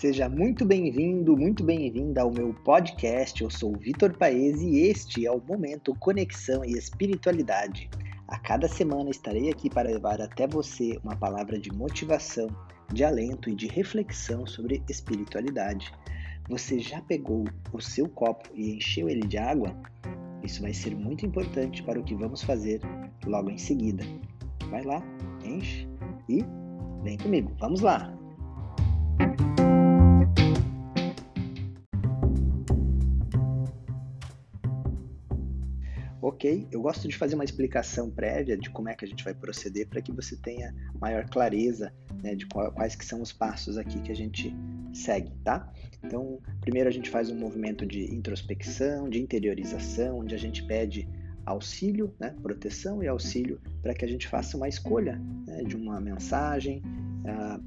Seja muito bem-vindo, muito bem-vinda ao meu podcast. Eu sou Vitor Paes e este é o Momento Conexão e Espiritualidade. A cada semana estarei aqui para levar até você uma palavra de motivação, de alento e de reflexão sobre espiritualidade. Você já pegou o seu copo e encheu ele de água? Isso vai ser muito importante para o que vamos fazer logo em seguida. Vai lá, enche e vem comigo. Vamos lá! Ok, eu gosto de fazer uma explicação prévia de como é que a gente vai proceder para que você tenha maior clareza né, de quais que são os passos aqui que a gente segue, tá? Então, primeiro a gente faz um movimento de introspecção, de interiorização, onde a gente pede auxílio, né, proteção e auxílio para que a gente faça uma escolha né, de uma mensagem, uh,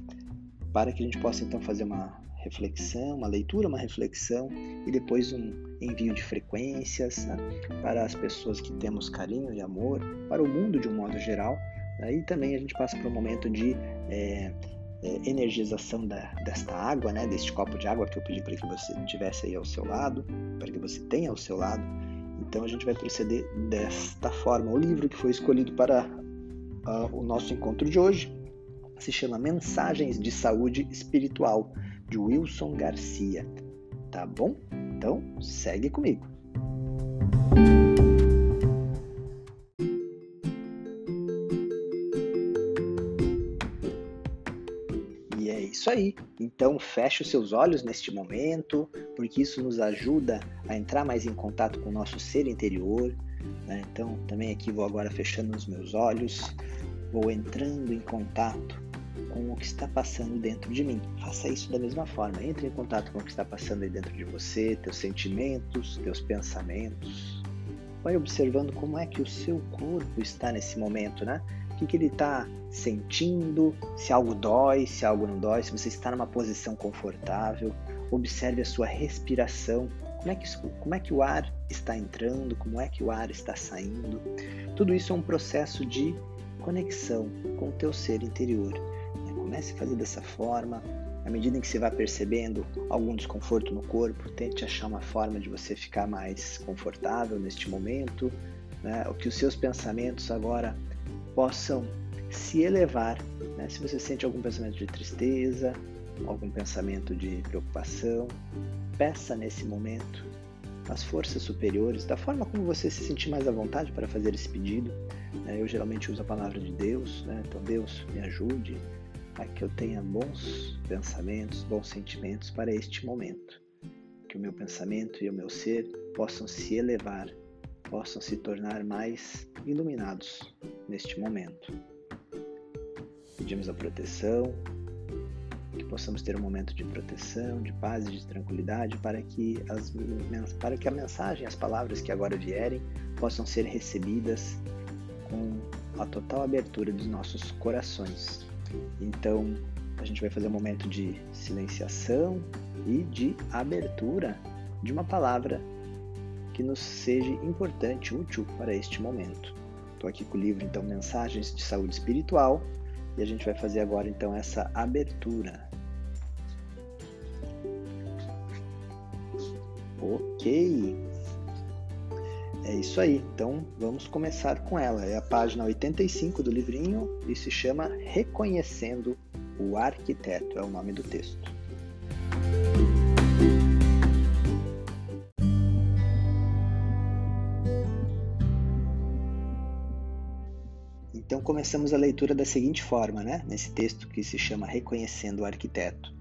para que a gente possa então fazer uma reflexão, uma leitura, uma reflexão e depois um envio de frequências né, para as pessoas que temos carinho e amor, para o mundo de um modo geral. Aí né, também a gente passa por um momento de é, é, energização da, desta água, né, deste copo de água que eu pedi para que você tivesse aí ao seu lado, para que você tenha ao seu lado. Então a gente vai proceder desta forma. O livro que foi escolhido para uh, o nosso encontro de hoje se chama Mensagens de Saúde Espiritual de Wilson Garcia. Tá bom? Então, segue comigo. E é isso aí. Então, feche os seus olhos neste momento, porque isso nos ajuda a entrar mais em contato com o nosso ser interior. Né? Então, também aqui vou agora fechando os meus olhos, vou entrando em contato com o que está passando dentro de mim. Faça isso da mesma forma. Entre em contato com o que está passando aí dentro de você, teus sentimentos, teus pensamentos. Vai observando como é que o seu corpo está nesse momento, né? O que, que ele está sentindo, se algo dói, se algo não dói, se você está numa posição confortável. Observe a sua respiração, como é, que, como é que o ar está entrando, como é que o ar está saindo. Tudo isso é um processo de conexão com o teu ser interior. Comece a fazer dessa forma. À medida em que você vai percebendo algum desconforto no corpo, tente achar uma forma de você ficar mais confortável neste momento, né? que os seus pensamentos agora possam se elevar. Né? Se você sente algum pensamento de tristeza, algum pensamento de preocupação, peça nesse momento as forças superiores, da forma como você se sentir mais à vontade para fazer esse pedido. Né? Eu geralmente uso a palavra de Deus, né? então Deus me ajude, a que eu tenha bons pensamentos, bons sentimentos para este momento. Que o meu pensamento e o meu ser possam se elevar, possam se tornar mais iluminados neste momento. Pedimos a proteção, que possamos ter um momento de proteção, de paz e de tranquilidade para que, as, para que a mensagem, as palavras que agora vierem, possam ser recebidas com a total abertura dos nossos corações então, a gente vai fazer um momento de silenciação e de abertura de uma palavra que nos seja importante, útil para este momento. Estou aqui com o livro, então, Mensagens de Saúde Espiritual, e a gente vai fazer agora, então, essa abertura. Ok. É isso aí. Então vamos começar com ela. É a página 85 do livrinho e se chama Reconhecendo o Arquiteto. É o nome do texto. Então começamos a leitura da seguinte forma, né? Nesse texto que se chama Reconhecendo o Arquiteto.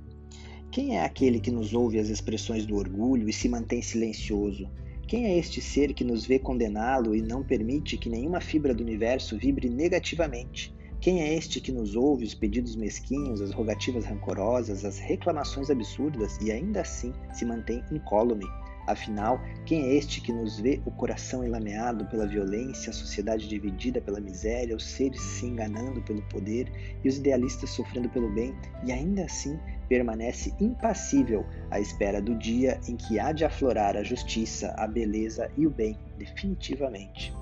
Quem é aquele que nos ouve as expressões do orgulho e se mantém silencioso? Quem é este ser que nos vê condená-lo e não permite que nenhuma fibra do universo vibre negativamente? Quem é este que nos ouve os pedidos mesquinhos, as rogativas rancorosas, as reclamações absurdas e ainda assim se mantém incólume? Afinal, quem é este que nos vê o coração enlameado pela violência, a sociedade dividida pela miséria, os seres se enganando pelo poder e os idealistas sofrendo pelo bem, e ainda assim permanece impassível à espera do dia em que há de aflorar a justiça, a beleza e o bem definitivamente.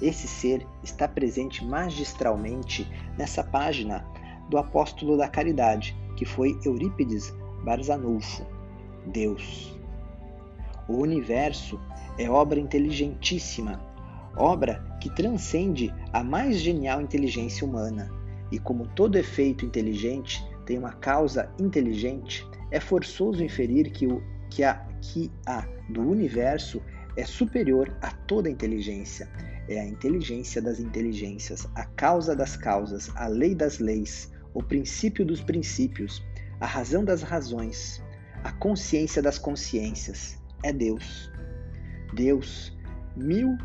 Esse ser está presente magistralmente nessa página do apóstolo da caridade, que foi Eurípides Barzanulfo, Deus. O universo é obra inteligentíssima, obra que transcende a mais genial inteligência humana, e como todo efeito inteligente tem uma causa inteligente, é forçoso inferir que, o, que, a, que a do universo é superior a toda inteligência. É a inteligência das inteligências, a causa das causas, a lei das leis, o princípio dos princípios, a razão das razões, a consciência das consciências. É Deus. Deus, mil, uh,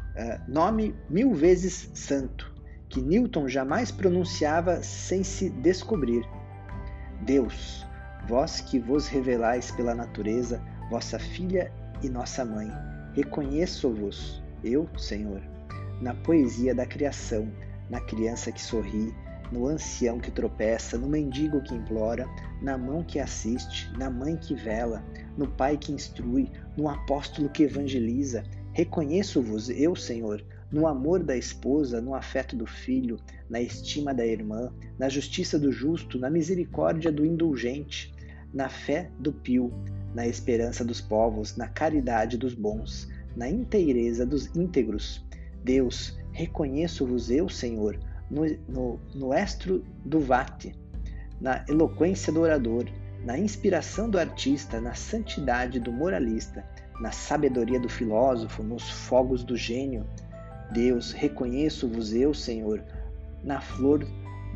nome mil vezes santo, que Newton jamais pronunciava sem se descobrir. Deus, vós que vos revelais pela natureza, vossa filha e nossa mãe, reconheço-vos, eu, Senhor, na poesia da criação, na criança que sorri, no ancião que tropeça, no mendigo que implora, na mão que assiste, na mãe que vela, no pai que instrui, no apóstolo que evangeliza. Reconheço-vos, eu, Senhor, no amor da esposa, no afeto do filho, na estima da irmã, na justiça do justo, na misericórdia do indulgente, na fé do pio, na esperança dos povos, na caridade dos bons, na inteireza dos íntegros. Deus, reconheço-vos eu, Senhor, no, no, no estro do vate, na eloquência do orador, na inspiração do artista, na santidade do moralista, na sabedoria do filósofo, nos fogos do gênio, Deus, reconheço-vos eu, Senhor, na flor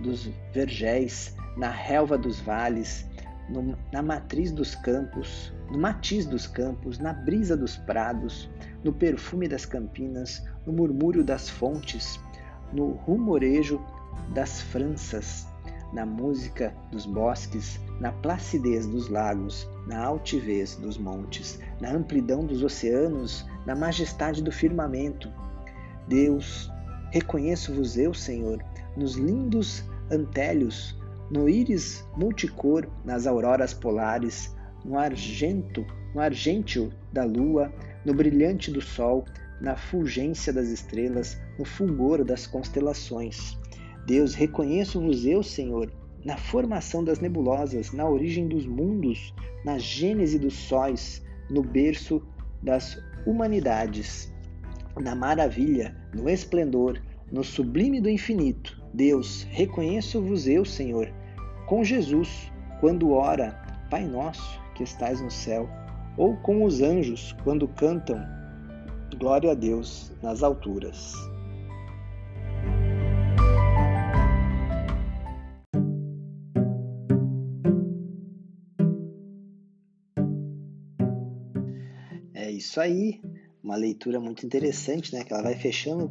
dos vergéis, na relva dos vales, no, na matriz dos campos, no matiz dos campos, na brisa dos prados, no perfume das campinas, no murmúrio das fontes, no rumorejo das franças, na música dos bosques, na placidez dos lagos, na altivez dos montes, na amplidão dos oceanos, na majestade do firmamento, Deus, reconheço-vos eu, Senhor, nos lindos antélios, no íris multicor, nas auroras polares, no argento, no argêntio da lua, no brilhante do sol, na fulgência das estrelas, no fulgor das constelações. Deus, reconheço-vos eu, Senhor, na formação das nebulosas, na origem dos mundos, na gênese dos sóis, no berço das humanidades na maravilha, no esplendor, no sublime do infinito. Deus, reconheço-vos eu, Senhor, com Jesus, quando ora, Pai nosso que estais no céu, ou com os anjos, quando cantam, Glória a Deus nas alturas. É isso aí uma leitura muito interessante, né? Que ela vai fechando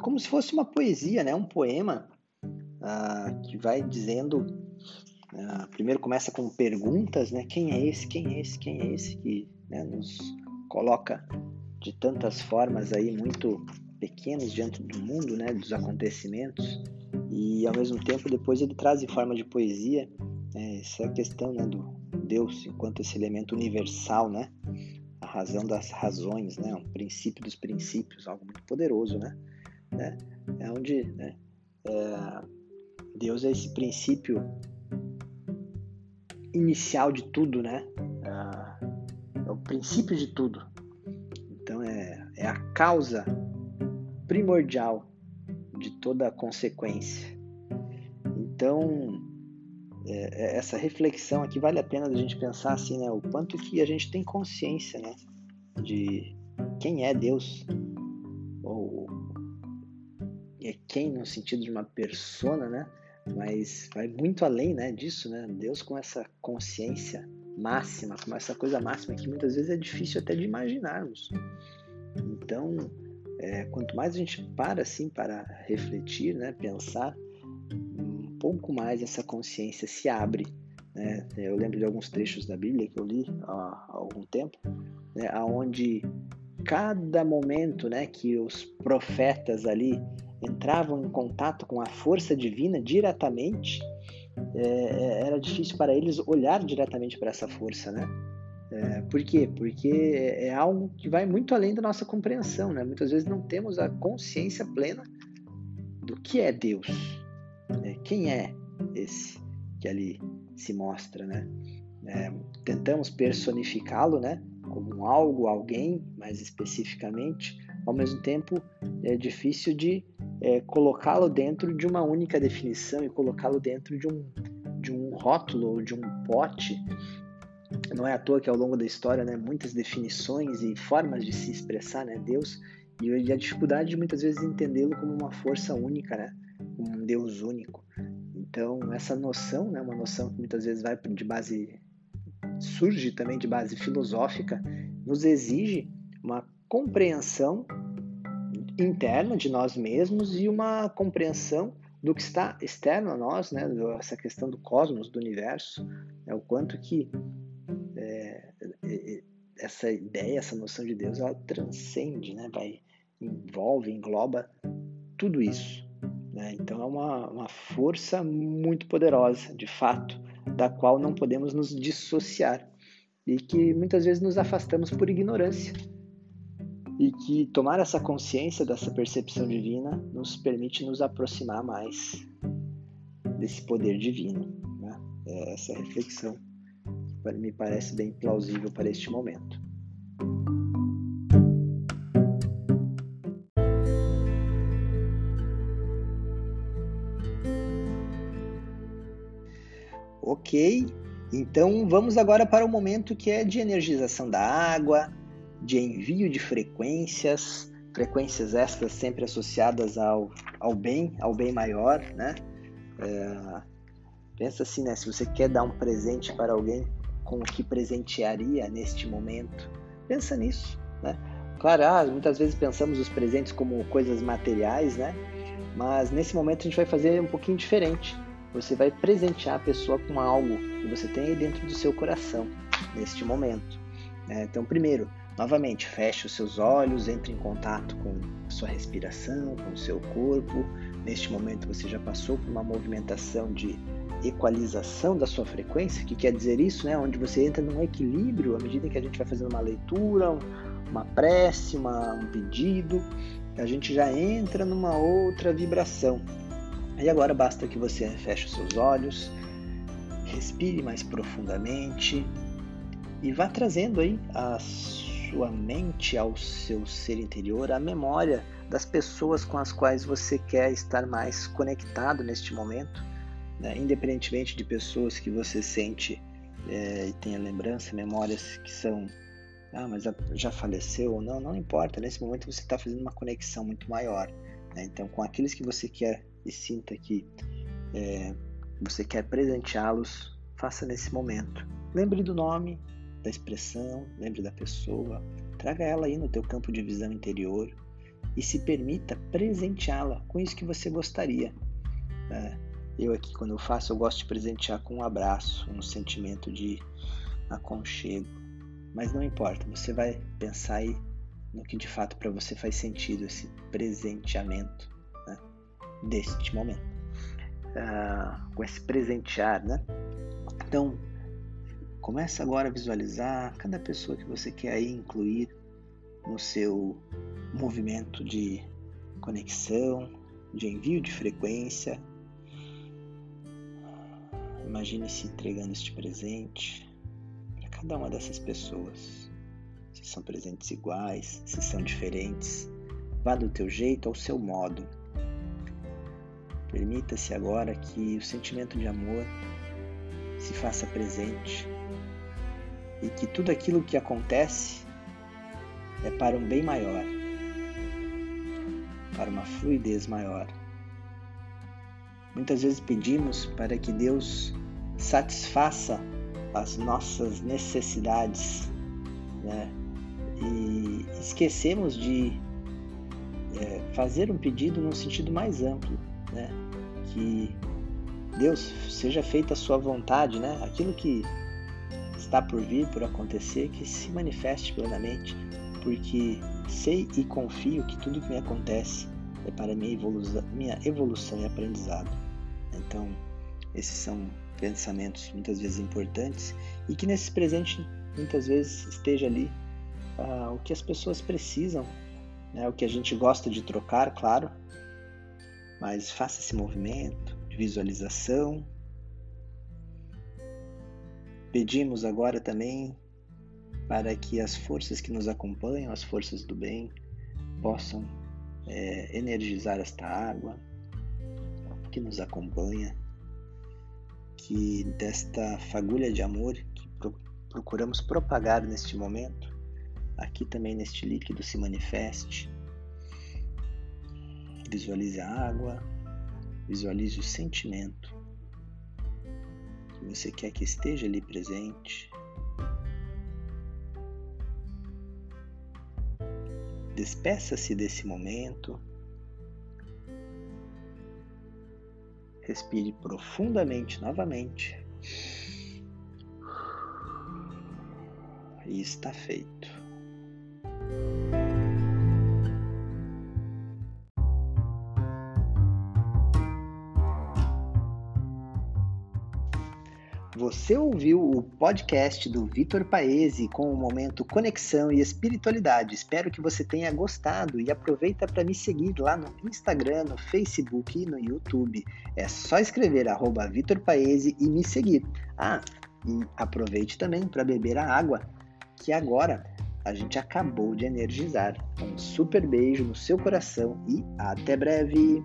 como se fosse uma poesia, né? Um poema uh, que vai dizendo. Uh, primeiro começa com perguntas, né? Quem é esse? Quem é esse? Quem é esse que né, nos coloca de tantas formas aí muito pequenos diante do mundo, né? Dos acontecimentos e ao mesmo tempo depois ele traz em forma de poesia né, essa questão né, do Deus enquanto esse elemento universal, né? razão das razões, né? Um princípio dos princípios, algo muito poderoso, né? né? É onde né? É, Deus é esse princípio inicial de tudo, né? É, é o princípio de tudo. É a causa primordial de toda a consequência. Então é, é, essa reflexão aqui vale a pena a gente pensar assim, né? O quanto que a gente tem consciência, né? De quem é Deus ou é quem no sentido de uma persona, né? Mas vai muito além, né? Disso, né? Deus com essa consciência máxima, com essa coisa máxima que muitas vezes é difícil até de imaginarmos. Então, é, quanto mais a gente para assim para refletir, né? Pensar pouco mais essa consciência se abre. Né? Eu lembro de alguns trechos da Bíblia que eu li há, algum tempo, né? onde cada momento né, que os profetas ali entravam em contato com a força divina diretamente, é, é era difícil para eles olhar diretamente para essa força, né? É, por quê? Porque é algo que vai muito além da nossa compreensão, né? Muitas vezes não temos a consciência plena do que é Deus, né? Quem é esse que ali se mostra, né? é, tentamos personificá-lo, né, como algo, alguém, mais especificamente, ao mesmo tempo é difícil de é, colocá-lo dentro de uma única definição e colocá-lo dentro de um, de um rótulo ou de um pote. Não é à toa que ao longo da história, né, muitas definições e formas de se expressar, né, Deus, e a dificuldade de muitas vezes entendê-lo como uma força única, né, um Deus único. Então, essa noção, né, uma noção que muitas vezes vai de base surge também de base filosófica, nos exige uma compreensão interna de nós mesmos e uma compreensão do que está externo a nós, né? Essa questão do cosmos, do universo, né? o quanto que essa ideia, essa noção de Deus, ela transcende, né? Vai envolve, engloba tudo isso. Né? Então é uma, uma força muito poderosa, de fato, da qual não podemos nos dissociar e que muitas vezes nos afastamos por ignorância e que tomar essa consciência dessa percepção divina nos permite nos aproximar mais desse poder divino. Né? É essa reflexão me parece bem plausível para este momento. Ok, então vamos agora para o momento que é de energização da água, de envio de frequências, frequências estas sempre associadas ao, ao bem, ao bem maior, né? É, pensa assim, né? Se você quer dar um presente para alguém, com o que presentearia neste momento? Pensa nisso, né? Claro, ah, muitas vezes pensamos os presentes como coisas materiais, né? Mas nesse momento a gente vai fazer um pouquinho diferente. Você vai presentear a pessoa com algo que você tem aí dentro do seu coração neste momento. Né? Então, primeiro, Novamente, feche os seus olhos, entre em contato com a sua respiração, com o seu corpo. Neste momento você já passou por uma movimentação de equalização da sua frequência, que quer dizer isso, né? Onde você entra num equilíbrio à medida que a gente vai fazendo uma leitura, uma prece, uma, um pedido, a gente já entra numa outra vibração. E agora basta que você feche os seus olhos, respire mais profundamente e vá trazendo aí as sua mente, ao seu ser interior, a memória das pessoas com as quais você quer estar mais conectado neste momento, né? independentemente de pessoas que você sente é, e tenha lembrança, memórias que são, ah, mas já faleceu ou não, não importa, nesse momento você está fazendo uma conexão muito maior. Né? Então, com aqueles que você quer e sinta que é, você quer presenteá-los, faça nesse momento. Lembre do nome, da expressão, lembre da pessoa, traga ela aí no teu campo de visão interior e se permita presenteá-la com isso que você gostaria. Né? Eu aqui, quando eu faço, eu gosto de presentear com um abraço, um sentimento de aconchego. Mas não importa, você vai pensar aí no que de fato para você faz sentido esse presenteamento né? deste momento. Ah, com esse presentear, né? Então, Começa agora a visualizar cada pessoa que você quer aí incluir no seu movimento de conexão, de envio de frequência. Imagine se entregando este presente para cada uma dessas pessoas. Se são presentes iguais, se são diferentes, vá do teu jeito, ao seu modo. Permita-se agora que o sentimento de amor se faça presente e que tudo aquilo que acontece é para um bem maior, para uma fluidez maior. Muitas vezes pedimos para que Deus satisfaça as nossas necessidades, né? E esquecemos de é, fazer um pedido num sentido mais amplo, né? Que Deus seja feita a sua vontade, né? Aquilo que está por vir, por acontecer, que se manifeste plenamente, porque sei e confio que tudo que me acontece é para minha evolução, minha evolução e aprendizado. Então, esses são pensamentos muitas vezes importantes e que nesse presente muitas vezes esteja ali uh, o que as pessoas precisam, né? o que a gente gosta de trocar, claro, mas faça esse movimento de visualização Pedimos agora também para que as forças que nos acompanham, as forças do bem, possam é, energizar esta água que nos acompanha, que desta fagulha de amor que pro, procuramos propagar neste momento, aqui também neste líquido se manifeste. Visualize a água, visualize o sentimento que você quer que esteja ali presente. Despeça-se desse momento. Respire profundamente novamente. E está feito. Você ouviu o podcast do Vitor Paese com o momento Conexão e Espiritualidade. Espero que você tenha gostado e aproveita para me seguir lá no Instagram, no Facebook e no YouTube. É só escrever arroba Vitor Paese e me seguir. Ah, e aproveite também para beber a água, que agora a gente acabou de energizar. Um super beijo no seu coração e até breve!